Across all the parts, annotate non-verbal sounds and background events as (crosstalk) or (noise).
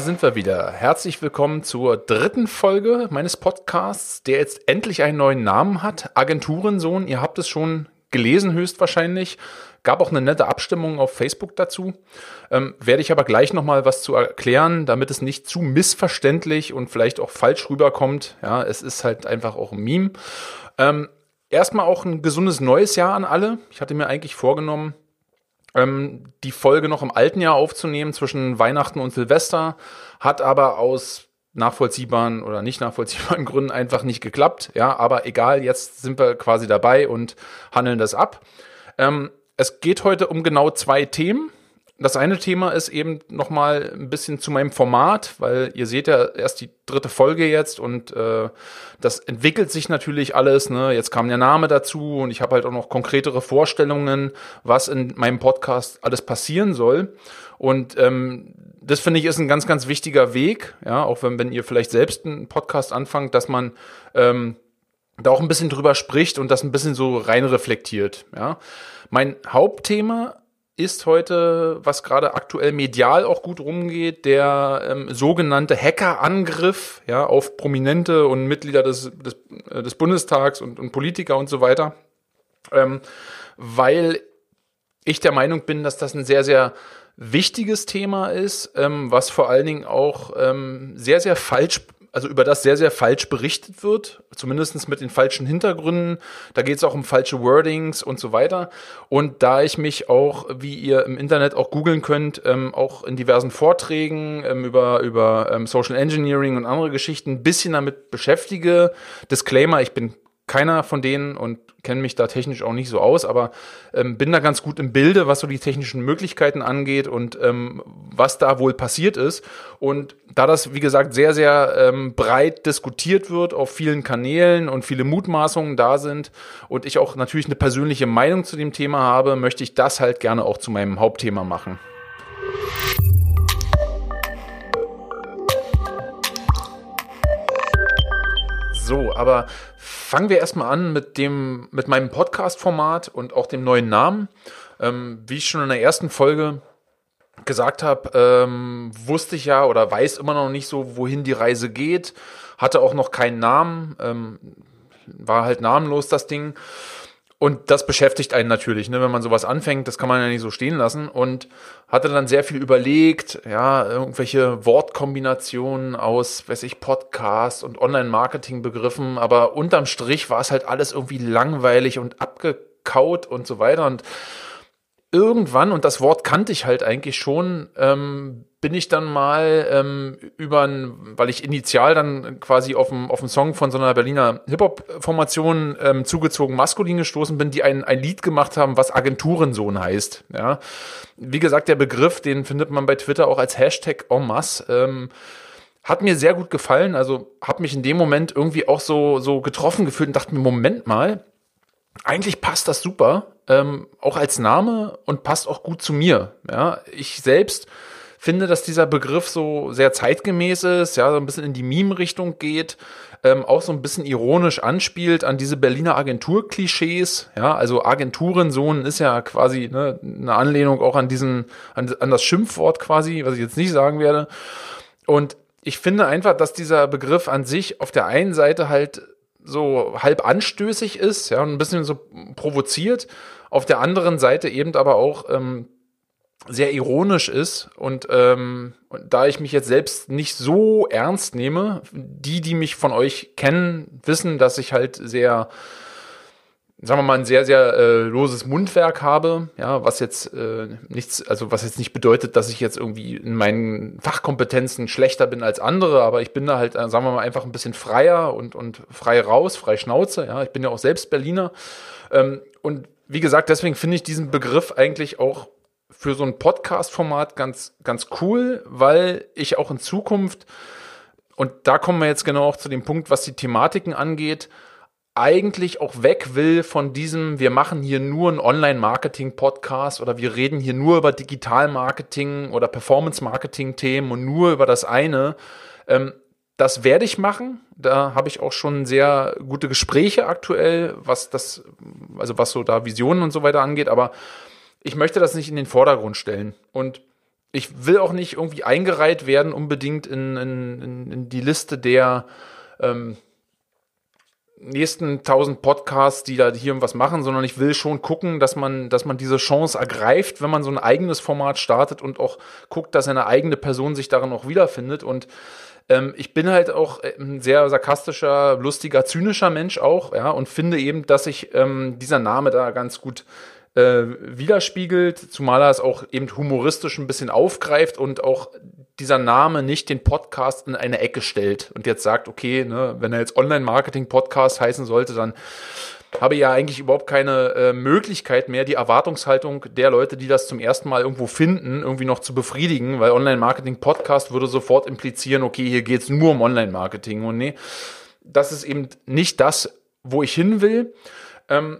sind wir wieder. Herzlich willkommen zur dritten Folge meines Podcasts, der jetzt endlich einen neuen Namen hat. Agenturensohn, ihr habt es schon gelesen höchstwahrscheinlich. Gab auch eine nette Abstimmung auf Facebook dazu. Ähm, werde ich aber gleich nochmal was zu erklären, damit es nicht zu missverständlich und vielleicht auch falsch rüberkommt. Ja, es ist halt einfach auch ein Meme. Ähm, erstmal auch ein gesundes neues Jahr an alle. Ich hatte mir eigentlich vorgenommen, ähm, die Folge noch im alten Jahr aufzunehmen zwischen Weihnachten und Silvester, hat aber aus nachvollziehbaren oder nicht nachvollziehbaren (laughs) Gründen einfach nicht geklappt. Ja, aber egal, jetzt sind wir quasi dabei und handeln das ab. Ähm, es geht heute um genau zwei Themen. Das eine Thema ist eben nochmal ein bisschen zu meinem Format, weil ihr seht ja erst die dritte Folge jetzt und äh, das entwickelt sich natürlich alles. Ne? Jetzt kam der Name dazu und ich habe halt auch noch konkretere Vorstellungen, was in meinem Podcast alles passieren soll. Und ähm, das finde ich ist ein ganz, ganz wichtiger Weg, ja, auch wenn, wenn ihr vielleicht selbst einen Podcast anfangt, dass man ähm, da auch ein bisschen drüber spricht und das ein bisschen so rein reflektiert. Ja. Mein Hauptthema ist heute, was gerade aktuell medial auch gut rumgeht, der ähm, sogenannte Hackerangriff ja, auf Prominente und Mitglieder des, des, äh, des Bundestags und, und Politiker und so weiter. Ähm, weil ich der Meinung bin, dass das ein sehr, sehr wichtiges Thema ist, ähm, was vor allen Dingen auch ähm, sehr, sehr falsch also über das sehr, sehr falsch berichtet wird, zumindest mit den falschen Hintergründen. Da geht es auch um falsche Wordings und so weiter. Und da ich mich auch, wie ihr im Internet auch googeln könnt, ähm, auch in diversen Vorträgen ähm, über, über ähm, Social Engineering und andere Geschichten ein bisschen damit beschäftige, Disclaimer, ich bin keiner von denen und kenne mich da technisch auch nicht so aus, aber ähm, bin da ganz gut im Bilde, was so die technischen Möglichkeiten angeht und ähm, was da wohl passiert ist. Und da das, wie gesagt, sehr, sehr ähm, breit diskutiert wird auf vielen Kanälen und viele Mutmaßungen da sind und ich auch natürlich eine persönliche Meinung zu dem Thema habe, möchte ich das halt gerne auch zu meinem Hauptthema machen. So, aber fangen wir erstmal an mit dem, mit meinem Podcast-Format und auch dem neuen Namen. Ähm, wie ich schon in der ersten Folge gesagt habe, ähm, wusste ich ja oder weiß immer noch nicht so, wohin die Reise geht. Hatte auch noch keinen Namen, ähm, war halt namenlos das Ding. Und das beschäftigt einen natürlich, ne, wenn man sowas anfängt, das kann man ja nicht so stehen lassen. Und hatte dann sehr viel überlegt, ja, irgendwelche Wortkombinationen aus, weiß ich, Podcast und Online-Marketing-Begriffen, aber unterm Strich war es halt alles irgendwie langweilig und abgekaut und so weiter. Und irgendwann, und das Wort kannte ich halt eigentlich schon, ähm, bin ich dann mal ähm, über, ein, weil ich initial dann quasi auf einen auf Song von so einer Berliner Hip-Hop-Formation ähm, zugezogen maskulin gestoßen bin, die ein, ein Lied gemacht haben, was Agenturensohn heißt. Ja, Wie gesagt, der Begriff, den findet man bei Twitter auch als Hashtag en masse. Ähm, hat mir sehr gut gefallen, also habe mich in dem Moment irgendwie auch so, so getroffen gefühlt und dachte mir, Moment mal, eigentlich passt das super, ähm, auch als Name und passt auch gut zu mir. Ja, ich selbst finde, dass dieser Begriff so sehr zeitgemäß ist, ja, so ein bisschen in die Meme-Richtung geht, ähm, auch so ein bisschen ironisch anspielt an diese Berliner Agentur-Klischees. Ja, also Agenturensohn ist ja quasi ne, eine Anlehnung auch an diesen, an, an das Schimpfwort quasi, was ich jetzt nicht sagen werde. Und ich finde einfach, dass dieser Begriff an sich auf der einen Seite halt so halb anstößig ist, ja, ein bisschen so provoziert. Auf der anderen Seite eben aber auch ähm, sehr ironisch ist und, ähm, da ich mich jetzt selbst nicht so ernst nehme, die, die mich von euch kennen, wissen, dass ich halt sehr, sagen wir mal, ein sehr, sehr äh, loses Mundwerk habe, ja, was jetzt äh, nichts, also was jetzt nicht bedeutet, dass ich jetzt irgendwie in meinen Fachkompetenzen schlechter bin als andere, aber ich bin da halt, äh, sagen wir mal, einfach ein bisschen freier und, und frei raus, frei Schnauze, ja, ich bin ja auch selbst Berliner. Ähm, und wie gesagt, deswegen finde ich diesen Begriff eigentlich auch für so ein Podcast-Format ganz, ganz cool, weil ich auch in Zukunft, und da kommen wir jetzt genau auch zu dem Punkt, was die Thematiken angeht, eigentlich auch weg will von diesem, wir machen hier nur einen Online-Marketing-Podcast oder wir reden hier nur über Digital-Marketing oder Performance-Marketing-Themen und nur über das eine. Ähm, das werde ich machen. Da habe ich auch schon sehr gute Gespräche aktuell, was das, also was so da Visionen und so weiter angeht. Aber ich möchte das nicht in den Vordergrund stellen. Und ich will auch nicht irgendwie eingereiht werden, unbedingt in, in, in die Liste der ähm, nächsten 1000 Podcasts, die da hier was machen, sondern ich will schon gucken, dass man, dass man diese Chance ergreift, wenn man so ein eigenes Format startet und auch guckt, dass eine eigene Person sich darin auch wiederfindet. Und ähm, ich bin halt auch ein sehr sarkastischer, lustiger, zynischer Mensch auch, ja, und finde eben, dass sich ähm, dieser Name da ganz gut äh, widerspiegelt, zumal er es auch eben humoristisch ein bisschen aufgreift und auch dieser Name nicht den Podcast in eine Ecke stellt und jetzt sagt, okay, ne, wenn er jetzt Online-Marketing-Podcast heißen sollte, dann habe ich ja eigentlich überhaupt keine äh, Möglichkeit mehr, die Erwartungshaltung der Leute, die das zum ersten Mal irgendwo finden, irgendwie noch zu befriedigen, weil Online-Marketing-Podcast würde sofort implizieren, okay, hier geht es nur um Online-Marketing und nee, das ist eben nicht das, wo ich hin will. Ähm,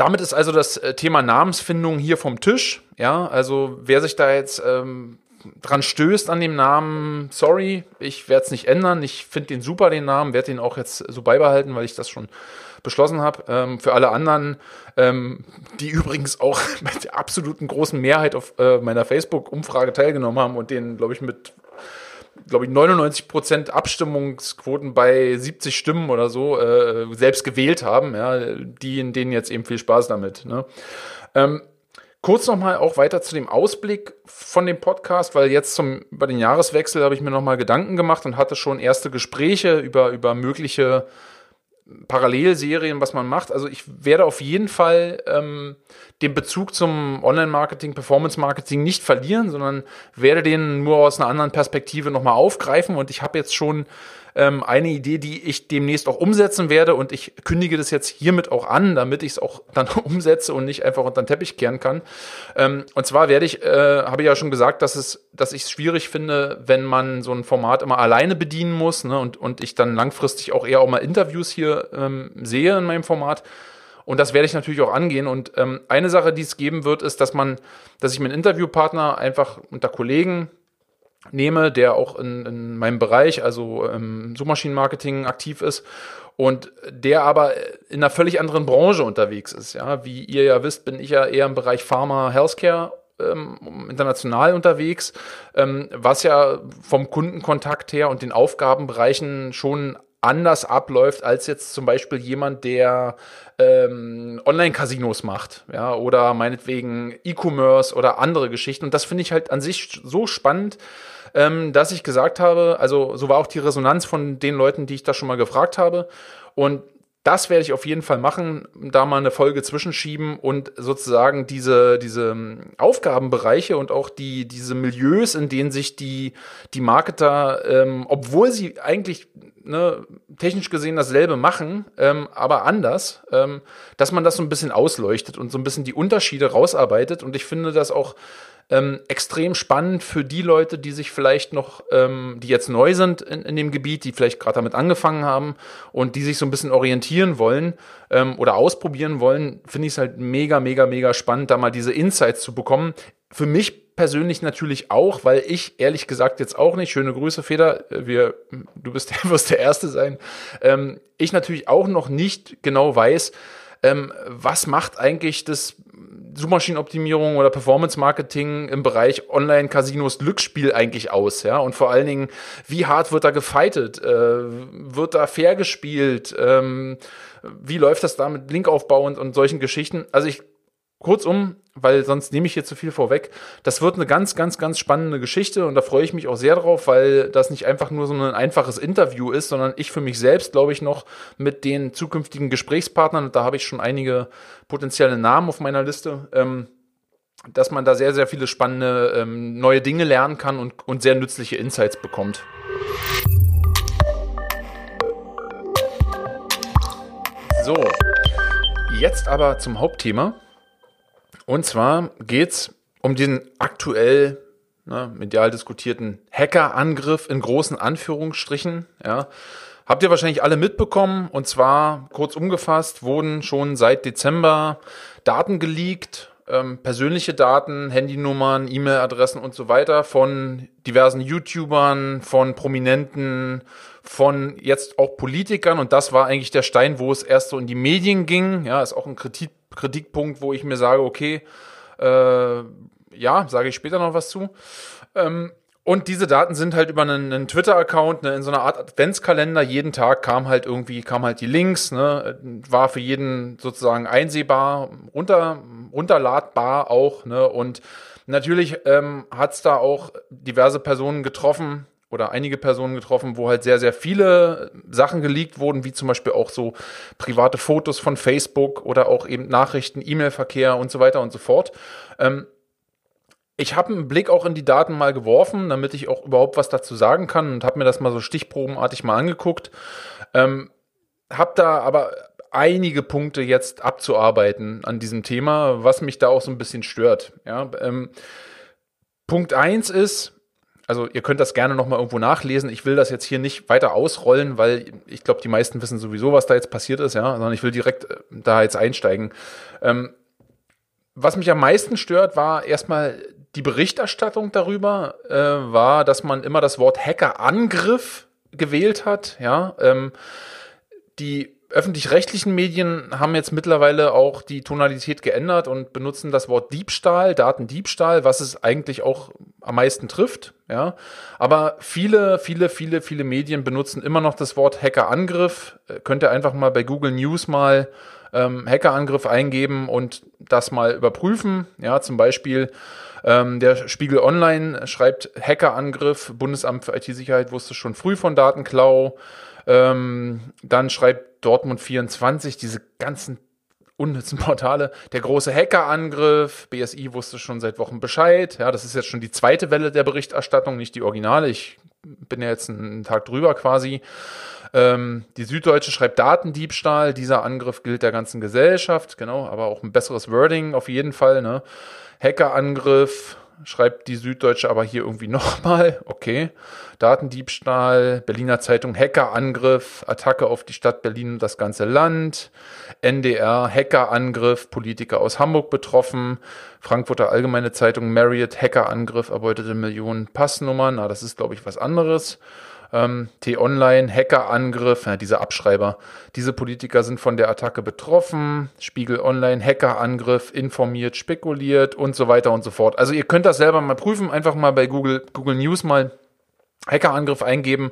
damit ist also das äh, Thema Namensfindung hier vom Tisch. Ja, also wer sich da jetzt ähm, dran stößt an dem Namen, sorry, ich werde es nicht ändern. Ich finde den super, den Namen, werde den auch jetzt so beibehalten, weil ich das schon beschlossen habe. Ähm, für alle anderen, ähm, die übrigens auch (laughs) mit der absoluten großen Mehrheit auf äh, meiner Facebook-Umfrage teilgenommen haben und den, glaube ich, mit glaube ich, 99 Prozent Abstimmungsquoten bei 70 Stimmen oder so äh, selbst gewählt haben, ja, die in denen jetzt eben viel Spaß damit. Ne? Ähm, kurz nochmal auch weiter zu dem Ausblick von dem Podcast, weil jetzt zum, über den Jahreswechsel habe ich mir nochmal Gedanken gemacht und hatte schon erste Gespräche über, über mögliche Parallelserien, was man macht. Also ich werde auf jeden Fall ähm, den Bezug zum Online-Marketing, Performance-Marketing nicht verlieren, sondern werde den nur aus einer anderen Perspektive nochmal aufgreifen. Und ich habe jetzt schon ähm, eine Idee, die ich demnächst auch umsetzen werde und ich kündige das jetzt hiermit auch an, damit ich es auch dann (laughs) umsetze und nicht einfach unter den Teppich kehren kann. Ähm, und zwar werde ich, äh, habe ich ja schon gesagt, dass es, dass ich es schwierig finde, wenn man so ein Format immer alleine bedienen muss ne, und, und ich dann langfristig auch eher auch mal Interviews hier ähm, sehe in meinem Format. Und das werde ich natürlich auch angehen. Und ähm, eine Sache, die es geben wird, ist, dass man, dass ich einen Interviewpartner einfach unter Kollegen nehme, der auch in, in meinem Bereich, also im Suchmaschinenmarketing aktiv ist und der aber in einer völlig anderen Branche unterwegs ist. Ja, wie ihr ja wisst, bin ich ja eher im Bereich Pharma, Healthcare ähm, international unterwegs, ähm, was ja vom Kundenkontakt her und den Aufgabenbereichen schon anders abläuft als jetzt zum Beispiel jemand, der ähm, Online-Casinos macht, ja, oder meinetwegen E-Commerce oder andere Geschichten. Und das finde ich halt an sich so spannend, ähm, dass ich gesagt habe, also so war auch die Resonanz von den Leuten, die ich da schon mal gefragt habe. Und das werde ich auf jeden Fall machen, da mal eine Folge zwischenschieben und sozusagen diese, diese ähm, Aufgabenbereiche und auch die, diese Milieus, in denen sich die, die Marketer, ähm, obwohl sie eigentlich ne, technisch gesehen dasselbe machen, ähm, aber anders, ähm, dass man das so ein bisschen ausleuchtet und so ein bisschen die Unterschiede rausarbeitet. Und ich finde das auch ähm, extrem spannend für die Leute, die sich vielleicht noch, ähm, die jetzt neu sind in, in dem Gebiet, die vielleicht gerade damit angefangen haben und die sich so ein bisschen orientieren wollen ähm, oder ausprobieren wollen, finde ich es halt mega, mega, mega spannend, da mal diese Insights zu bekommen. Für mich persönlich natürlich auch, weil ich ehrlich gesagt jetzt auch nicht, schöne Grüße, Feder, wir, du bist der, (laughs) wirst der Erste sein, ähm, ich natürlich auch noch nicht genau weiß, ähm, was macht eigentlich das Suchmaschinenoptimierung oder Performance Marketing im Bereich Online-Casinos Glücksspiel eigentlich aus, ja? Und vor allen Dingen, wie hart wird da gefightet? Äh, wird da fair gespielt? Ähm, wie läuft das da mit Linkaufbau und, und solchen Geschichten? Also ich Kurzum, weil sonst nehme ich hier zu viel vorweg. Das wird eine ganz, ganz, ganz spannende Geschichte und da freue ich mich auch sehr drauf, weil das nicht einfach nur so ein einfaches Interview ist, sondern ich für mich selbst, glaube ich, noch mit den zukünftigen Gesprächspartnern, und da habe ich schon einige potenzielle Namen auf meiner Liste, ähm, dass man da sehr, sehr viele spannende ähm, neue Dinge lernen kann und, und sehr nützliche Insights bekommt. So, jetzt aber zum Hauptthema. Und zwar geht es um den aktuell ne, medial diskutierten Hackerangriff in großen Anführungsstrichen. Ja. Habt ihr wahrscheinlich alle mitbekommen. Und zwar, kurz umgefasst, wurden schon seit Dezember Daten geleakt, ähm, persönliche Daten, Handynummern, E-Mail-Adressen und so weiter von diversen YouTubern, von Prominenten, von jetzt auch Politikern. Und das war eigentlich der Stein, wo es erst so in die Medien ging. Ja, ist auch ein Kritik Kritikpunkt, wo ich mir sage, okay, äh, ja, sage ich später noch was zu. Ähm, und diese Daten sind halt über einen, einen Twitter-Account, ne, in so einer Art Adventskalender. Jeden Tag kam halt irgendwie, kam halt die Links, ne, war für jeden sozusagen einsehbar, runter, runterladbar auch, ne, und natürlich ähm, hat es da auch diverse Personen getroffen, oder einige Personen getroffen, wo halt sehr, sehr viele Sachen geleakt wurden, wie zum Beispiel auch so private Fotos von Facebook oder auch eben Nachrichten, E-Mail-Verkehr und so weiter und so fort. Ähm, ich habe einen Blick auch in die Daten mal geworfen, damit ich auch überhaupt was dazu sagen kann und habe mir das mal so stichprobenartig mal angeguckt. Ähm, habe da aber einige Punkte jetzt abzuarbeiten an diesem Thema, was mich da auch so ein bisschen stört. Ja, ähm, Punkt eins ist, also ihr könnt das gerne nochmal irgendwo nachlesen. Ich will das jetzt hier nicht weiter ausrollen, weil ich glaube, die meisten wissen sowieso, was da jetzt passiert ist, ja, sondern ich will direkt äh, da jetzt einsteigen. Ähm, was mich am meisten stört, war erstmal die Berichterstattung darüber, äh, war, dass man immer das Wort Hackerangriff gewählt hat, ja. Ähm, die öffentlich-rechtlichen Medien haben jetzt mittlerweile auch die Tonalität geändert und benutzen das Wort Diebstahl, Datendiebstahl, was es eigentlich auch am meisten trifft, ja. Aber viele, viele, viele, viele Medien benutzen immer noch das Wort Hackerangriff. Äh, könnt ihr einfach mal bei Google News mal ähm, Hackerangriff eingeben und das mal überprüfen. Ja, zum Beispiel ähm, der Spiegel Online schreibt Hackerangriff, Bundesamt für IT-Sicherheit wusste schon früh von Datenklau. Ähm, dann schreibt Dortmund 24 diese ganzen unnützen Portale. Der große Hackerangriff, BSI wusste schon seit Wochen Bescheid. Ja, das ist jetzt schon die zweite Welle der Berichterstattung, nicht die Originale. Ich bin ja jetzt einen Tag drüber quasi. Ähm, die Süddeutsche schreibt Datendiebstahl. Dieser Angriff gilt der ganzen Gesellschaft, genau, aber auch ein besseres Wording auf jeden Fall. Ne? Hackerangriff, schreibt die Süddeutsche aber hier irgendwie (laughs) nochmal. Okay. Datendiebstahl, Berliner Zeitung, Hackerangriff, Attacke auf die Stadt Berlin und das ganze Land. NDR, Hackerangriff, Politiker aus Hamburg betroffen. Frankfurter Allgemeine Zeitung, Marriott, Hackerangriff, erbeutete Millionen Passnummern. Na, das ist, glaube ich, was anderes. Ähm, T-Online, Hackerangriff, ja, diese Abschreiber. Diese Politiker sind von der Attacke betroffen. Spiegel Online, Hackerangriff, informiert, spekuliert und so weiter und so fort. Also ihr könnt das selber mal prüfen, einfach mal bei Google, Google News mal Hackerangriff eingeben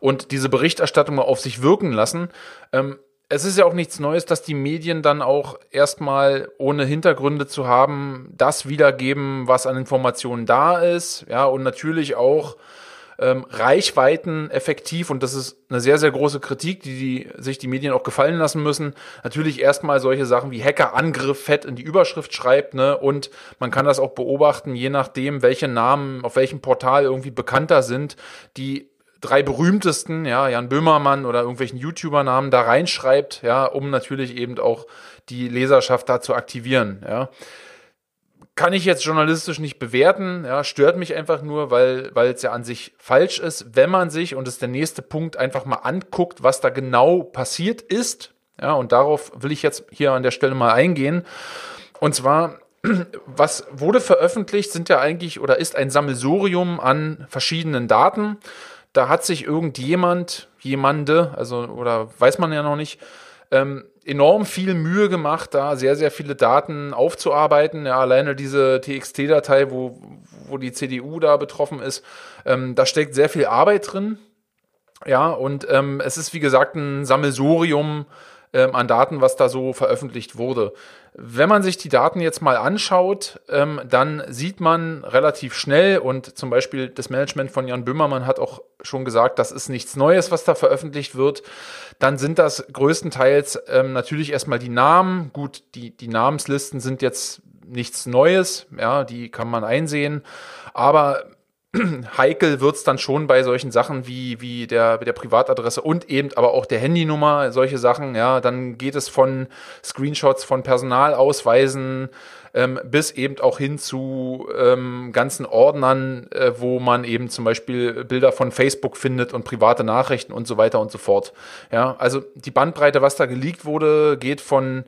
und diese Berichterstattung mal auf sich wirken lassen. Ähm, es ist ja auch nichts Neues, dass die Medien dann auch erstmal ohne Hintergründe zu haben, das wiedergeben, was an Informationen da ist, ja, und natürlich auch ähm, Reichweiten effektiv, und das ist eine sehr, sehr große Kritik, die, die sich die Medien auch gefallen lassen müssen, natürlich erstmal solche Sachen wie Hackerangriff fett in die Überschrift schreibt, ne? Und man kann das auch beobachten, je nachdem, welche Namen auf welchem Portal irgendwie bekannter sind, die drei berühmtesten, ja, Jan Böhmermann oder irgendwelchen YouTuber-Namen da reinschreibt, ja, um natürlich eben auch die Leserschaft da zu aktivieren, ja kann ich jetzt journalistisch nicht bewerten, ja, stört mich einfach nur, weil, weil es ja an sich falsch ist, wenn man sich, und das ist der nächste Punkt, einfach mal anguckt, was da genau passiert ist. Ja, und darauf will ich jetzt hier an der Stelle mal eingehen. Und zwar, (clears throat) was wurde veröffentlicht, sind ja eigentlich oder ist ein Sammelsurium an verschiedenen Daten. Da hat sich irgendjemand, jemande, also oder weiß man ja noch nicht, ähm, enorm viel Mühe gemacht, da sehr, sehr viele Daten aufzuarbeiten. Ja, alleine diese TXT-Datei, wo, wo die CDU da betroffen ist, ähm, da steckt sehr viel Arbeit drin. Ja, und ähm, es ist wie gesagt ein Sammelsurium ähm, an Daten, was da so veröffentlicht wurde. Wenn man sich die Daten jetzt mal anschaut, ähm, dann sieht man relativ schnell und zum Beispiel das Management von Jan Böhmermann hat auch schon gesagt, das ist nichts Neues, was da veröffentlicht wird. Dann sind das größtenteils ähm, natürlich erstmal die Namen. Gut, die, die Namenslisten sind jetzt nichts Neues, ja, die kann man einsehen. Aber (clears throat) heikel wird's dann schon bei solchen Sachen wie, wie der, der Privatadresse und eben aber auch der Handynummer, solche Sachen, ja, dann geht es von Screenshots von Personalausweisen ähm, bis eben auch hin zu ähm, ganzen Ordnern, äh, wo man eben zum Beispiel Bilder von Facebook findet und private Nachrichten und so weiter und so fort. Ja, also die Bandbreite, was da geleakt wurde, geht von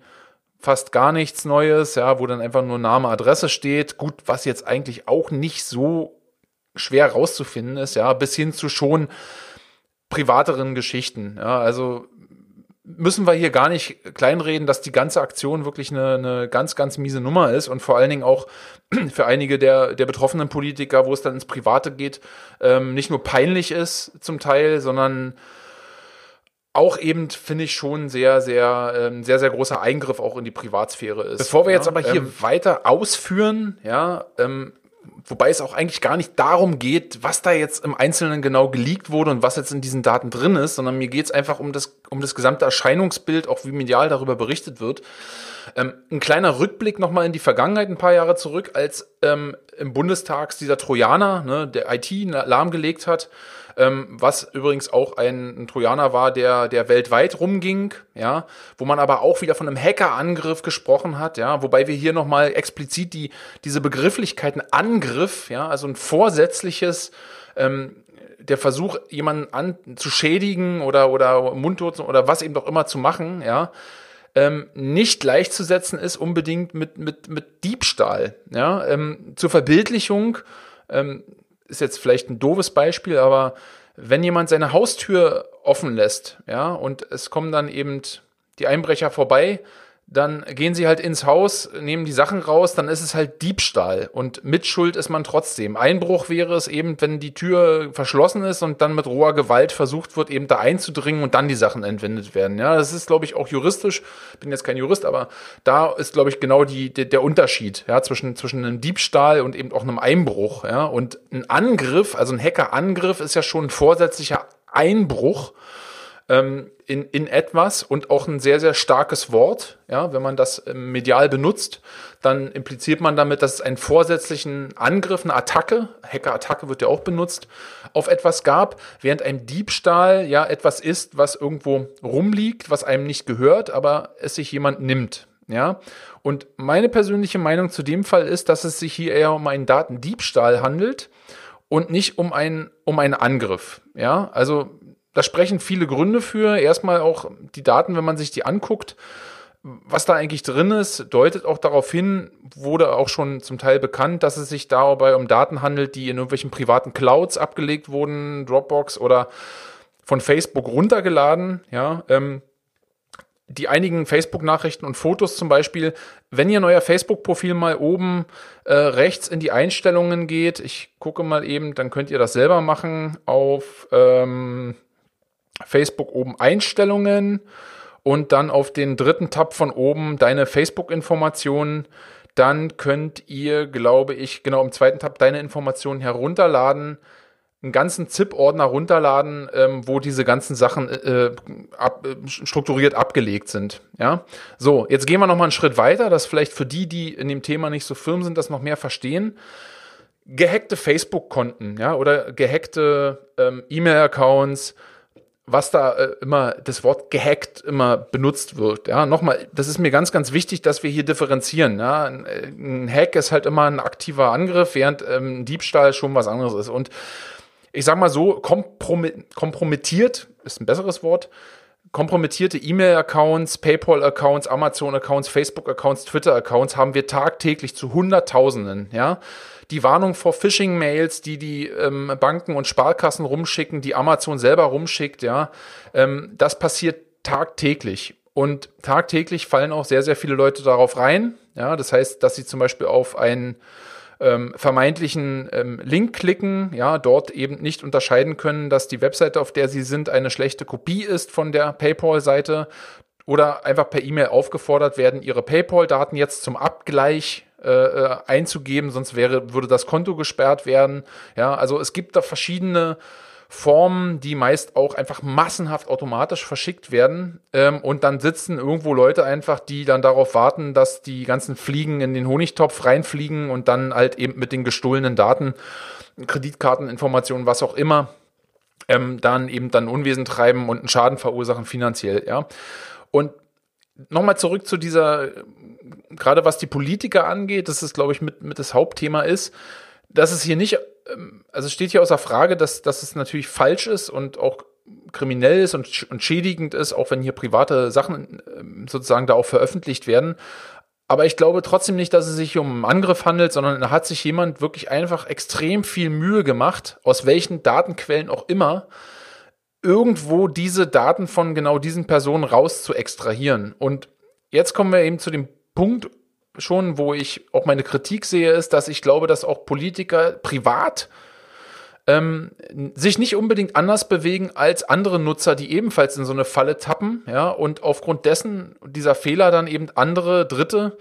fast gar nichts Neues, ja, wo dann einfach nur Name, Adresse steht. Gut, was jetzt eigentlich auch nicht so schwer rauszufinden ist, ja, bis hin zu schon privateren Geschichten. Ja, also müssen wir hier gar nicht kleinreden, dass die ganze Aktion wirklich eine, eine ganz, ganz miese Nummer ist und vor allen Dingen auch (clears throat) für einige der, der betroffenen Politiker, wo es dann ins Private geht, ähm, nicht nur peinlich ist zum Teil, sondern auch eben, finde ich, schon sehr, sehr, ähm, sehr, sehr großer Eingriff auch in die Privatsphäre ist. Bevor wir ja, jetzt aber hier ähm, weiter ausführen, ja, ähm, wobei es auch eigentlich gar nicht darum geht, was da jetzt im Einzelnen genau geleakt wurde und was jetzt in diesen Daten drin ist, sondern mir geht es einfach um das, um das gesamte Erscheinungsbild, auch wie medial darüber berichtet wird. Ähm, ein kleiner Rückblick nochmal in die Vergangenheit, ein paar Jahre zurück, als ähm, im Bundestag dieser Trojaner, ne, der IT lahmgelegt hat ähm, was übrigens auch ein, ein, Trojaner war, der, der weltweit rumging, ja, wo man aber auch wieder von einem Hackerangriff gesprochen hat, ja, wobei wir hier nochmal explizit die, diese Begrifflichkeiten Angriff, ja, also ein vorsätzliches, ähm, der Versuch, jemanden an, zu schädigen oder, oder mundtot oder was eben doch immer zu machen, ja, ähm, nicht gleichzusetzen ist unbedingt mit, mit, mit Diebstahl. Ja? Ähm, zur Verbildlichung, ähm, ist jetzt vielleicht ein doofes Beispiel, aber wenn jemand seine Haustür offen lässt, ja, und es kommen dann eben die Einbrecher vorbei, dann gehen sie halt ins Haus, nehmen die Sachen raus, dann ist es halt Diebstahl und Mitschuld ist man trotzdem. Einbruch wäre es eben, wenn die Tür verschlossen ist und dann mit roher Gewalt versucht wird, eben da einzudringen und dann die Sachen entwendet werden. Ja, das ist, glaube ich, auch juristisch. Bin jetzt kein Jurist, aber da ist, glaube ich, genau die, der, der Unterschied, ja, zwischen, zwischen einem Diebstahl und eben auch einem Einbruch, ja. Und ein Angriff, also ein Hackerangriff ist ja schon ein vorsätzlicher Einbruch ähm, in, in etwas und auch ein sehr, sehr starkes Wort. Ja, wenn man das ähm, medial benutzt, dann impliziert man damit, dass es einen vorsätzlichen Angriff, eine Attacke, Hacker-Attacke wird ja auch benutzt, auf etwas gab, während ein Diebstahl ja etwas ist, was irgendwo rumliegt, was einem nicht gehört, aber es sich jemand nimmt. Ja, und meine persönliche Meinung zu dem Fall ist, dass es sich hier eher um einen Datendiebstahl handelt und nicht um einen, um einen Angriff. Ja, also da sprechen viele Gründe für. Erstmal auch die Daten, wenn man sich die anguckt, was da eigentlich drin ist, deutet auch darauf hin, wurde auch schon zum Teil bekannt, dass es sich dabei um Daten handelt, die in irgendwelchen privaten Clouds abgelegt wurden, Dropbox oder von Facebook runtergeladen, ja, ähm, die einigen Facebook-Nachrichten und Fotos zum Beispiel, wenn ihr neuer Facebook-Profil mal oben äh, rechts in die Einstellungen geht, ich gucke mal eben, dann könnt ihr das selber machen auf ähm, Facebook oben Einstellungen und dann auf den dritten Tab von oben deine Facebook-Informationen. Dann könnt ihr, glaube ich, genau im zweiten Tab deine Informationen herunterladen, einen ganzen ZIP-Ordner runterladen, ähm, wo diese ganzen Sachen äh, ab, äh, strukturiert abgelegt sind. Ja, so jetzt gehen wir noch mal einen Schritt weiter, dass vielleicht für die, die in dem Thema nicht so firm sind, das noch mehr verstehen. Gehackte Facebook-Konten, ja, oder gehackte ähm, E-Mail-Accounts, was da äh, immer das Wort gehackt immer benutzt wird. Ja, nochmal, das ist mir ganz, ganz wichtig, dass wir hier differenzieren. Ja, ein, ein Hack ist halt immer ein aktiver Angriff, während ähm, Diebstahl schon was anderes ist. Und ich sag mal so, kompromittiert ist ein besseres Wort. Kompromittierte E-Mail-Accounts, PayPal-Accounts, Amazon-Accounts, Facebook-Accounts, Twitter-Accounts haben wir tagtäglich zu Hunderttausenden. Ja, die Warnung vor Phishing-Mails, die die ähm, Banken und Sparkassen rumschicken, die Amazon selber rumschickt, ja, ähm, das passiert tagtäglich. Und tagtäglich fallen auch sehr, sehr viele Leute darauf rein. Ja, das heißt, dass sie zum Beispiel auf einen ähm, vermeintlichen ähm, Link klicken, ja, dort eben nicht unterscheiden können, dass die Webseite, auf der sie sind, eine schlechte Kopie ist von der PayPal-Seite oder einfach per E-Mail aufgefordert werden, ihre PayPal-Daten jetzt zum Abgleich äh, äh, einzugeben, sonst wäre, würde das Konto gesperrt werden. Ja, also es gibt da verschiedene Formen, die meist auch einfach massenhaft automatisch verschickt werden. Ähm, und dann sitzen irgendwo Leute einfach, die dann darauf warten, dass die ganzen Fliegen in den Honigtopf reinfliegen und dann halt eben mit den gestohlenen Daten, Kreditkarteninformationen, was auch immer, ähm, dann eben dann Unwesen treiben und einen Schaden verursachen finanziell, ja. Und nochmal zurück zu dieser, gerade was die Politiker angeht, das ist, glaube ich, mit, mit das Hauptthema ist, dass es hier nicht, ähm, also es steht hier außer Frage, dass, dass es natürlich falsch ist und auch kriminell ist und, und schädigend ist, auch wenn hier private Sachen ähm, sozusagen da auch veröffentlicht werden. Aber ich glaube trotzdem nicht, dass es sich um einen Angriff handelt, sondern da hat sich jemand wirklich einfach extrem viel Mühe gemacht, aus welchen Datenquellen auch immer, irgendwo diese Daten von genau diesen Personen raus zu extrahieren. Und jetzt kommen wir eben zu dem Punkt schon, wo ich auch meine Kritik sehe, ist, dass ich glaube, dass auch Politiker privat ähm, sich nicht unbedingt anders bewegen als andere Nutzer, die ebenfalls in so eine Falle tappen, ja, und aufgrund dessen dieser Fehler dann eben andere Dritte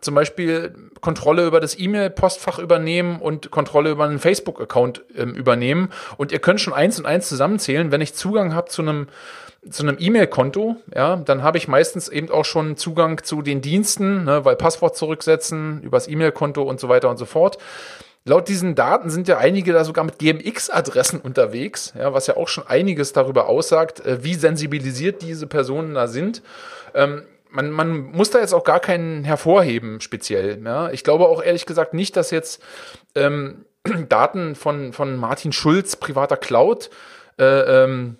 zum Beispiel Kontrolle über das E-Mail-Postfach übernehmen und Kontrolle über einen Facebook-Account ähm, übernehmen. Und ihr könnt schon eins und eins zusammenzählen, wenn ich Zugang habe zu einem zu einem E-Mail-Konto, ja, dann habe ich meistens eben auch schon Zugang zu den Diensten, ne, weil Passwort zurücksetzen, übers E-Mail-Konto und so weiter und so fort. Laut diesen Daten sind ja einige da sogar mit GMX-Adressen unterwegs, ja, was ja auch schon einiges darüber aussagt, äh, wie sensibilisiert diese Personen da sind. Ähm, man, man muss da jetzt auch gar keinen hervorheben, speziell. Ja. Ich glaube auch ehrlich gesagt nicht, dass jetzt ähm, (clears throat) Daten von, von Martin Schulz, privater Cloud, äh, ähm,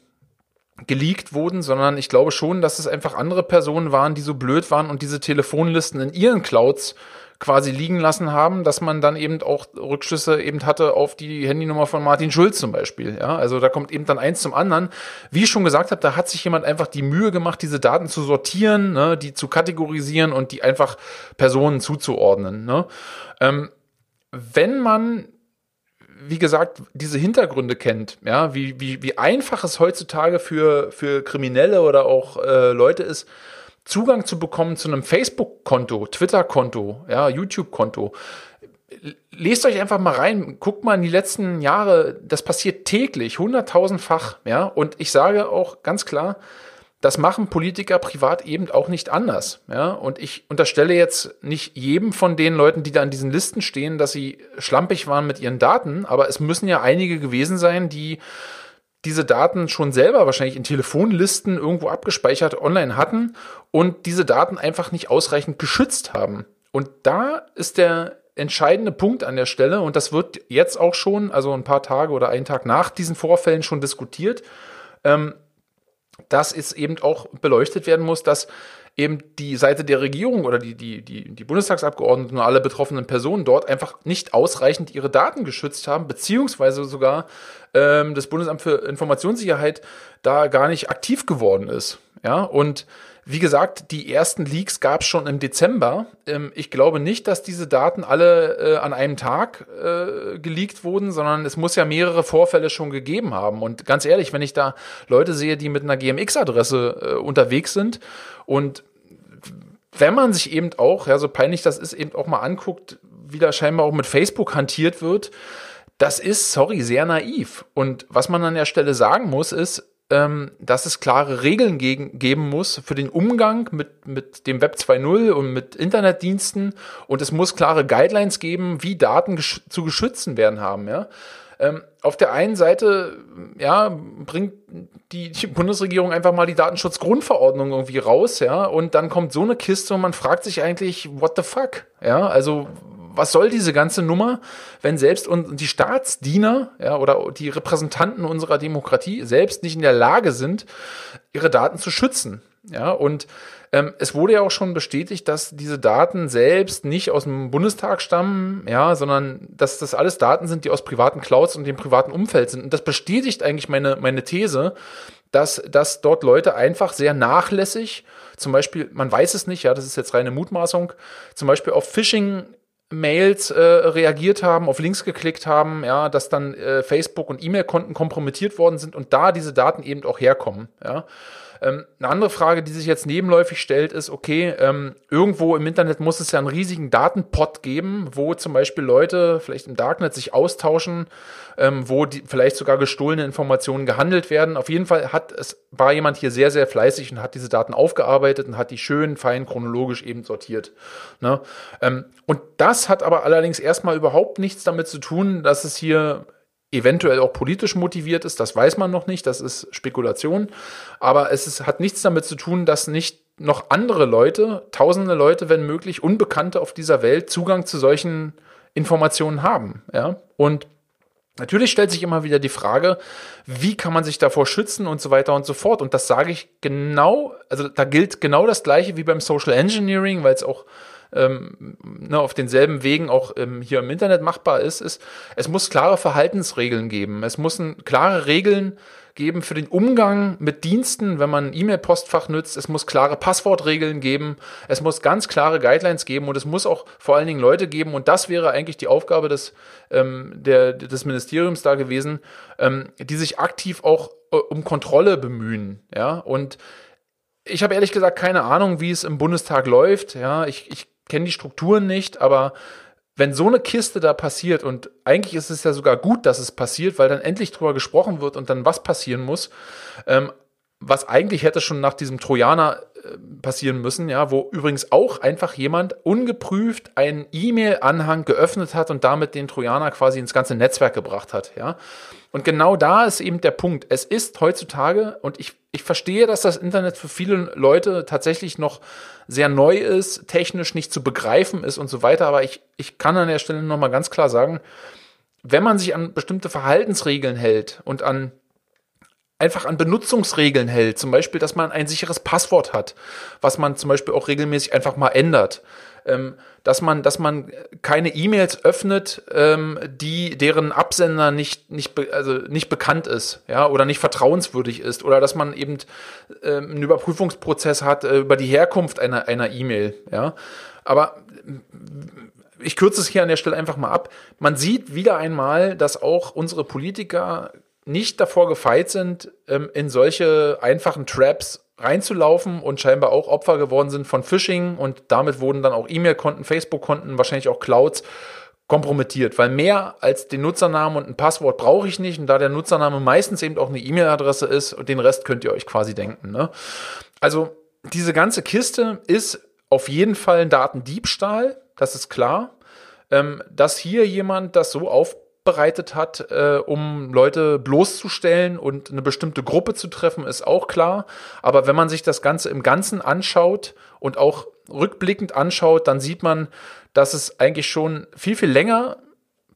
geleakt wurden, sondern ich glaube schon, dass es einfach andere Personen waren, die so blöd waren und diese Telefonlisten in ihren Clouds quasi liegen lassen haben, dass man dann eben auch Rückschlüsse eben hatte auf die Handynummer von Martin Schulz zum Beispiel. Ja, also da kommt eben dann eins zum anderen. Wie ich schon gesagt habe, da hat sich jemand einfach die Mühe gemacht, diese Daten zu sortieren, ne, die zu kategorisieren und die einfach Personen zuzuordnen. Ne. Ähm, wenn man wie gesagt, diese Hintergründe kennt, ja, wie, wie, wie einfach es heutzutage für, für Kriminelle oder auch äh, Leute ist, Zugang zu bekommen zu einem Facebook-Konto, Twitter-Konto, ja, YouTube-Konto. Lest euch einfach mal rein, guckt mal in die letzten Jahre, das passiert täglich, hunderttausendfach, ja, und ich sage auch ganz klar, das machen Politiker privat eben auch nicht anders. Ja? Und ich unterstelle jetzt nicht jedem von den Leuten, die da in diesen Listen stehen, dass sie schlampig waren mit ihren Daten, aber es müssen ja einige gewesen sein, die diese Daten schon selber wahrscheinlich in Telefonlisten irgendwo abgespeichert online hatten und diese Daten einfach nicht ausreichend geschützt haben. Und da ist der entscheidende Punkt an der Stelle, und das wird jetzt auch schon, also ein paar Tage oder einen Tag nach diesen Vorfällen schon diskutiert, ähm, dass es eben auch beleuchtet werden muss, dass eben die Seite der Regierung oder die, die, die, die Bundestagsabgeordneten und alle betroffenen Personen dort einfach nicht ausreichend ihre Daten geschützt haben, beziehungsweise sogar ähm, das Bundesamt für Informationssicherheit da gar nicht aktiv geworden ist. Ja, und wie gesagt, die ersten Leaks gab es schon im Dezember. Ähm, ich glaube nicht, dass diese Daten alle äh, an einem Tag äh, geleakt wurden, sondern es muss ja mehrere Vorfälle schon gegeben haben. Und ganz ehrlich, wenn ich da Leute sehe, die mit einer GMX-Adresse äh, unterwegs sind und wenn man sich eben auch, ja, so peinlich das ist, eben auch mal anguckt, wie da scheinbar auch mit Facebook hantiert wird, das ist, sorry, sehr naiv. Und was man an der Stelle sagen muss, ist, ähm, dass es klare Regeln gegen, geben muss für den Umgang mit, mit dem Web 2.0 und mit Internetdiensten und es muss klare Guidelines geben, wie Daten gesch zu geschützen werden haben. Ja? Ähm, auf der einen Seite ja, bringt die, die, Bundesregierung einfach mal die Datenschutzgrundverordnung irgendwie raus, ja, und dann kommt so eine Kiste und man fragt sich eigentlich, what the fuck? Ja, also was soll diese ganze Nummer, wenn selbst und die Staatsdiener ja, oder die Repräsentanten unserer Demokratie selbst nicht in der Lage sind, ihre Daten zu schützen? Ja, und ähm, es wurde ja auch schon bestätigt, dass diese Daten selbst nicht aus dem Bundestag stammen, ja, sondern dass das alles Daten sind, die aus privaten Clouds und dem privaten Umfeld sind. Und das bestätigt eigentlich meine, meine These, dass, dass dort Leute einfach sehr nachlässig, zum Beispiel, man weiß es nicht, ja, das ist jetzt reine Mutmaßung, zum Beispiel auf Phishing Mails äh, reagiert haben, auf Links geklickt haben, ja, dass dann äh, Facebook und E-Mail-Konten kompromittiert worden sind und da diese Daten eben auch herkommen, ja. Ähm, eine andere Frage, die sich jetzt nebenläufig stellt, ist, okay, ähm, irgendwo im Internet muss es ja einen riesigen Datenpot geben, wo zum Beispiel Leute vielleicht im Darknet sich austauschen, ähm, wo die, vielleicht sogar gestohlene Informationen gehandelt werden. Auf jeden Fall hat es, war jemand hier sehr, sehr fleißig und hat diese Daten aufgearbeitet und hat die schön, fein chronologisch eben sortiert. Ne? Ähm, und das hat aber allerdings erstmal überhaupt nichts damit zu tun, dass es hier eventuell auch politisch motiviert ist, das weiß man noch nicht, das ist Spekulation. Aber es ist, hat nichts damit zu tun, dass nicht noch andere Leute, tausende Leute, wenn möglich, Unbekannte auf dieser Welt Zugang zu solchen Informationen haben. Ja? Und Natürlich stellt sich immer wieder die Frage, wie kann man sich davor schützen und so weiter und so fort. Und das sage ich genau, also da gilt genau das Gleiche wie beim Social Engineering, weil es auch ähm, ne, auf denselben Wegen auch ähm, hier im Internet machbar ist, ist, es muss klare Verhaltensregeln geben. Es müssen klare Regeln geben für den Umgang mit Diensten, wenn man E-Mail-Postfach nützt. Es muss klare Passwortregeln geben. Es muss ganz klare Guidelines geben und es muss auch vor allen Dingen Leute geben. Und das wäre eigentlich die Aufgabe des, ähm, der, des Ministeriums da gewesen, ähm, die sich aktiv auch äh, um Kontrolle bemühen. Ja, und ich habe ehrlich gesagt keine Ahnung, wie es im Bundestag läuft. Ja, ich, ich kenne die Strukturen nicht, aber wenn so eine Kiste da passiert und eigentlich ist es ja sogar gut, dass es passiert, weil dann endlich drüber gesprochen wird und dann was passieren muss, ähm, was eigentlich hätte schon nach diesem Trojaner äh, passieren müssen, ja, wo übrigens auch einfach jemand ungeprüft einen E-Mail-Anhang geöffnet hat und damit den Trojaner quasi ins ganze Netzwerk gebracht hat, ja. Und genau da ist eben der Punkt. Es ist heutzutage, und ich, ich verstehe, dass das Internet für viele Leute tatsächlich noch sehr neu ist, technisch nicht zu begreifen ist und so weiter, aber ich, ich kann an der Stelle nochmal ganz klar sagen, wenn man sich an bestimmte Verhaltensregeln hält und an einfach an Benutzungsregeln hält, zum Beispiel, dass man ein sicheres Passwort hat, was man zum Beispiel auch regelmäßig einfach mal ändert, ähm, dass man, dass man keine E-Mails öffnet, ähm, die deren Absender nicht, nicht, also nicht bekannt ist, ja, oder nicht vertrauenswürdig ist, oder dass man eben ähm, einen Überprüfungsprozess hat äh, über die Herkunft einer einer E-Mail, ja. Aber ich kürze es hier an der Stelle einfach mal ab. Man sieht wieder einmal, dass auch unsere Politiker nicht davor gefeit sind, ähm, in solche einfachen Traps reinzulaufen und scheinbar auch Opfer geworden sind von Phishing und damit wurden dann auch E-Mail-Konten, Facebook-Konten, wahrscheinlich auch Clouds kompromittiert, weil mehr als den Nutzernamen und ein Passwort brauche ich nicht und da der Nutzername meistens eben auch eine E-Mail-Adresse ist und den Rest könnt ihr euch quasi denken. Ne? Also diese ganze Kiste ist auf jeden Fall ein Datendiebstahl, das ist klar. Ähm, dass hier jemand das so auf bereitet hat, äh, um Leute bloßzustellen und eine bestimmte Gruppe zu treffen, ist auch klar. Aber wenn man sich das Ganze im Ganzen anschaut und auch rückblickend anschaut, dann sieht man, dass es eigentlich schon viel, viel länger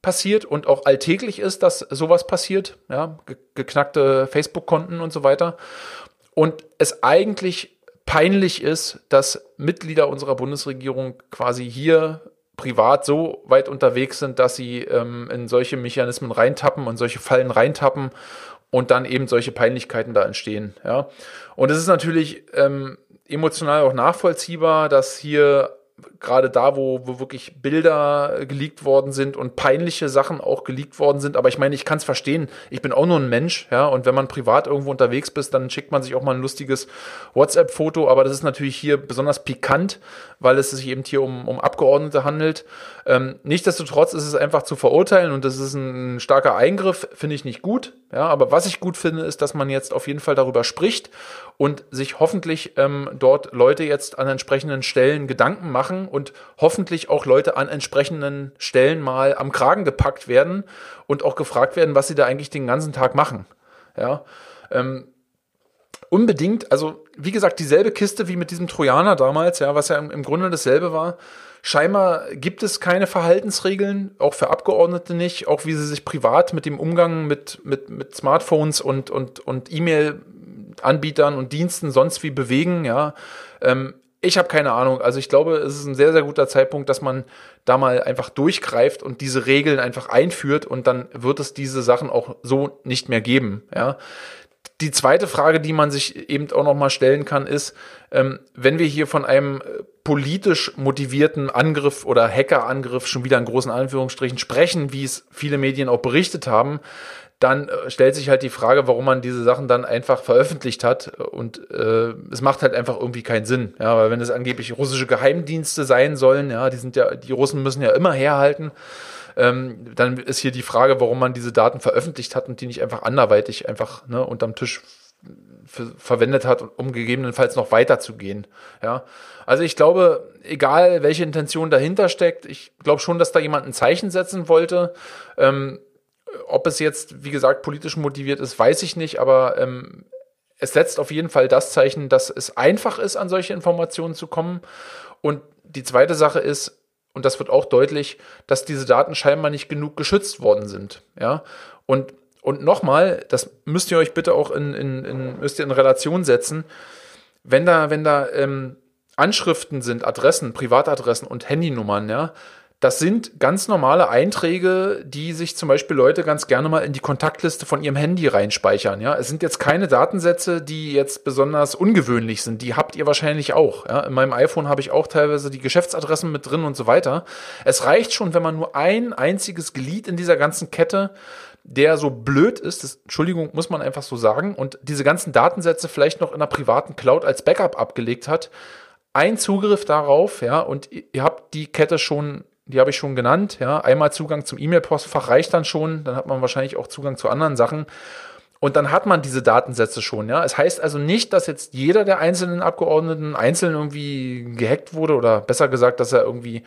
passiert und auch alltäglich ist, dass sowas passiert, ja, geknackte Facebook-Konten und so weiter. Und es eigentlich peinlich ist, dass Mitglieder unserer Bundesregierung quasi hier privat so weit unterwegs sind, dass sie ähm, in solche Mechanismen reintappen und solche Fallen reintappen und dann eben solche Peinlichkeiten da entstehen. Ja. Und es ist natürlich ähm, emotional auch nachvollziehbar, dass hier gerade da, wo, wo wirklich Bilder geleakt worden sind und peinliche Sachen auch geleakt worden sind. Aber ich meine, ich kann es verstehen. Ich bin auch nur ein Mensch, ja. Und wenn man privat irgendwo unterwegs bist, dann schickt man sich auch mal ein lustiges WhatsApp-Foto. Aber das ist natürlich hier besonders pikant, weil es sich eben hier um, um Abgeordnete handelt. Ähm, nichtsdestotrotz ist es einfach zu verurteilen und das ist ein starker Eingriff, finde ich nicht gut. Ja, aber was ich gut finde, ist, dass man jetzt auf jeden Fall darüber spricht und sich hoffentlich ähm, dort Leute jetzt an entsprechenden Stellen Gedanken machen und hoffentlich auch Leute an entsprechenden Stellen mal am Kragen gepackt werden und auch gefragt werden, was sie da eigentlich den ganzen Tag machen. Ja, ähm, unbedingt, also wie gesagt, dieselbe Kiste wie mit diesem Trojaner damals, ja, was ja im, im Grunde dasselbe war. Scheinbar gibt es keine Verhaltensregeln, auch für Abgeordnete nicht, auch wie sie sich privat mit dem Umgang mit, mit, mit Smartphones und, und, und E-Mail-Anbietern und Diensten sonst wie bewegen, ja. Ähm, ich habe keine Ahnung. Also ich glaube, es ist ein sehr, sehr guter Zeitpunkt, dass man da mal einfach durchgreift und diese Regeln einfach einführt und dann wird es diese Sachen auch so nicht mehr geben. Ja die zweite Frage, die man sich eben auch noch mal stellen kann, ist, ähm, wenn wir hier von einem äh, politisch motivierten Angriff oder Hackerangriff schon wieder in großen Anführungsstrichen sprechen, wie es viele Medien auch berichtet haben, dann äh, stellt sich halt die Frage, warum man diese Sachen dann einfach veröffentlicht hat und äh, es macht halt einfach irgendwie keinen Sinn, ja, weil wenn es angeblich russische Geheimdienste sein sollen, ja, die sind ja, die Russen müssen ja immer herhalten ähm, dann ist hier die Frage, warum man diese Daten veröffentlicht hat und die nicht einfach anderweitig einfach ne, unterm Tisch verwendet hat, um gegebenenfalls noch weiterzugehen. Ja, also ich glaube, egal welche Intention dahinter steckt, ich glaube schon, dass da jemand ein Zeichen setzen wollte. Ähm, ob es jetzt, wie gesagt, politisch motiviert ist, weiß ich nicht, aber ähm, es setzt auf jeden Fall das Zeichen, dass es einfach ist, an solche Informationen zu kommen. Und die zweite Sache ist, und das wird auch deutlich, dass diese Daten scheinbar nicht genug geschützt worden sind. Ja, und, und nochmal, das müsst ihr euch bitte auch in, in, in, müsst ihr in Relation setzen. Wenn da, wenn da ähm, Anschriften sind, Adressen, Privatadressen und Handynummern, ja, das sind ganz normale Einträge, die sich zum Beispiel Leute ganz gerne mal in die Kontaktliste von ihrem Handy reinspeichern. Ja, es sind jetzt keine Datensätze, die jetzt besonders ungewöhnlich sind. Die habt ihr wahrscheinlich auch. Ja, in meinem iPhone habe ich auch teilweise die Geschäftsadressen mit drin und so weiter. Es reicht schon, wenn man nur ein einziges Glied in dieser ganzen Kette der so blöd ist, das, Entschuldigung, muss man einfach so sagen, und diese ganzen Datensätze vielleicht noch in einer privaten Cloud als Backup abgelegt hat, ein Zugriff darauf, ja, und ihr habt die Kette schon die habe ich schon genannt. Ja, einmal Zugang zum E-Mail-Postfach reicht dann schon. Dann hat man wahrscheinlich auch Zugang zu anderen Sachen. Und dann hat man diese Datensätze schon. Ja, es heißt also nicht, dass jetzt jeder der einzelnen Abgeordneten einzeln irgendwie gehackt wurde oder besser gesagt, dass er irgendwie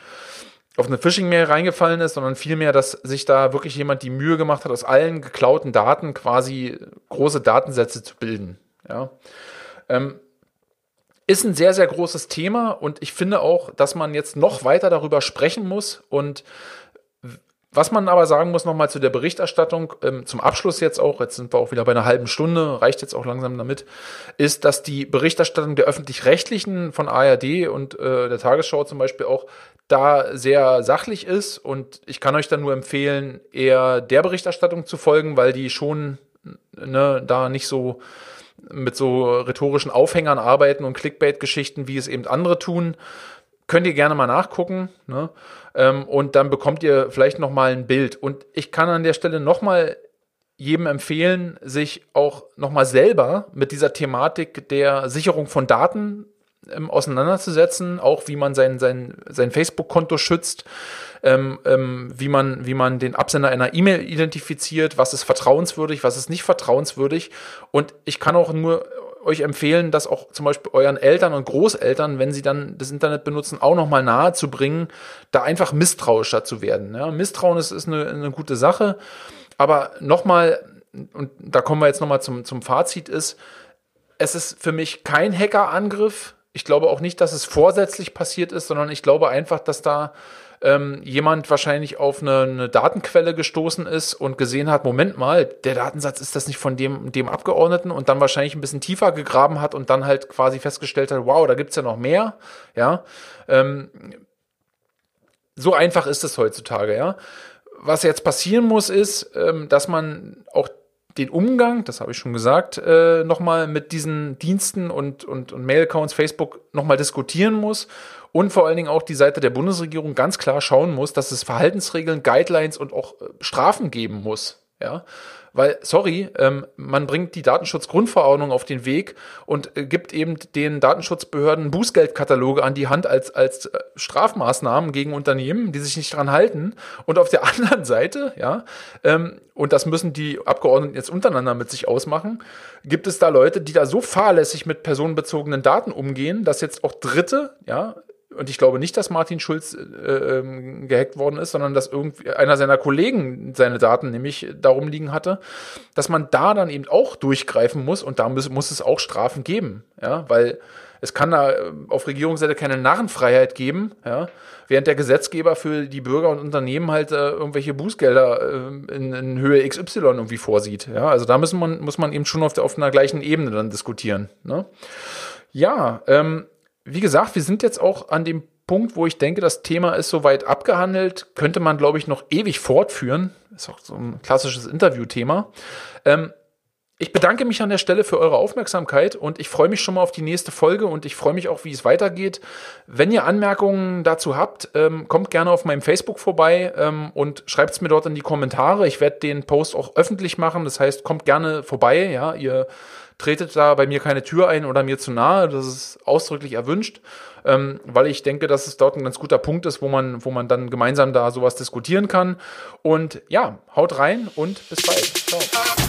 auf eine Phishing-Mail reingefallen ist, sondern vielmehr, dass sich da wirklich jemand die Mühe gemacht hat, aus allen geklauten Daten quasi große Datensätze zu bilden. Ja. Ähm, ist ein sehr, sehr großes Thema und ich finde auch, dass man jetzt noch weiter darüber sprechen muss und was man aber sagen muss nochmal zu der Berichterstattung, ähm, zum Abschluss jetzt auch, jetzt sind wir auch wieder bei einer halben Stunde, reicht jetzt auch langsam damit, ist, dass die Berichterstattung der öffentlich-rechtlichen von ARD und äh, der Tagesschau zum Beispiel auch da sehr sachlich ist und ich kann euch dann nur empfehlen, eher der Berichterstattung zu folgen, weil die schon ne, da nicht so mit so rhetorischen Aufhängern arbeiten und Clickbait-Geschichten, wie es eben andere tun. Könnt ihr gerne mal nachgucken. Ne? Ähm, und dann bekommt ihr vielleicht noch mal ein Bild. Und ich kann an der Stelle noch mal jedem empfehlen, sich auch noch mal selber mit dieser Thematik der Sicherung von Daten ähm, auseinanderzusetzen, auch wie man sein, sein, sein Facebook-Konto schützt, ähm, ähm, wie, man, wie man den Absender einer E-Mail identifiziert, was ist vertrauenswürdig, was ist nicht vertrauenswürdig. Und ich kann auch nur euch empfehlen, das auch zum Beispiel euren Eltern und Großeltern, wenn sie dann das Internet benutzen, auch nochmal nahe zu bringen, da einfach misstrauischer zu werden. Ja, Misstrauen ist, ist eine, eine gute Sache, aber nochmal, und da kommen wir jetzt nochmal zum, zum Fazit, ist, es ist für mich kein Hackerangriff. Ich glaube auch nicht, dass es vorsätzlich passiert ist, sondern ich glaube einfach, dass da ähm, jemand wahrscheinlich auf eine, eine, Datenquelle gestoßen ist und gesehen hat, Moment mal, der Datensatz ist das nicht von dem, dem Abgeordneten und dann wahrscheinlich ein bisschen tiefer gegraben hat und dann halt quasi festgestellt hat, wow, da gibt's ja noch mehr, ja. Ähm, so einfach ist es heutzutage, ja. Was jetzt passieren muss, ist, ähm, dass man auch den Umgang, das habe ich schon gesagt, äh, nochmal mit diesen Diensten und, und, und Mail-Accounts, Facebook nochmal diskutieren muss und vor allen Dingen auch die Seite der Bundesregierung ganz klar schauen muss, dass es Verhaltensregeln, Guidelines und auch äh, Strafen geben muss. Ja, weil, sorry, ähm, man bringt die Datenschutzgrundverordnung auf den Weg und äh, gibt eben den Datenschutzbehörden Bußgeldkataloge an die Hand als, als äh, Strafmaßnahmen gegen Unternehmen, die sich nicht dran halten. Und auf der (laughs) anderen Seite, ja, ähm, und das müssen die Abgeordneten jetzt untereinander mit sich ausmachen, gibt es da Leute, die da so fahrlässig mit personenbezogenen Daten umgehen, dass jetzt auch Dritte, ja, und ich glaube nicht, dass Martin Schulz äh, ähm, gehackt worden ist, sondern dass irgendwie einer seiner Kollegen seine Daten nämlich darum liegen hatte, dass man da dann eben auch durchgreifen muss und da muss, muss es auch Strafen geben, ja, weil es kann da äh, auf Regierungsseite keine Narrenfreiheit geben, ja, während der Gesetzgeber für die Bürger und Unternehmen halt äh, irgendwelche Bußgelder äh, in, in, Höhe XY irgendwie vorsieht, ja, also da müssen man, muss man eben schon auf, der, auf einer gleichen Ebene dann diskutieren, ne? Ja, ähm, wie gesagt, wir sind jetzt auch an dem Punkt, wo ich denke, das Thema ist soweit abgehandelt. Könnte man, glaube ich, noch ewig fortführen. Ist auch so ein klassisches Interviewthema. Ähm, ich bedanke mich an der Stelle für eure Aufmerksamkeit und ich freue mich schon mal auf die nächste Folge und ich freue mich auch, wie es weitergeht. Wenn ihr Anmerkungen dazu habt, ähm, kommt gerne auf meinem Facebook vorbei ähm, und schreibt es mir dort in die Kommentare. Ich werde den Post auch öffentlich machen. Das heißt, kommt gerne vorbei. Ja, ihr tretet da bei mir keine Tür ein oder mir zu nahe. Das ist ausdrücklich erwünscht, ähm, weil ich denke, dass es dort ein ganz guter Punkt ist, wo man, wo man dann gemeinsam da sowas diskutieren kann. Und ja, haut rein und bis bald. Ciao.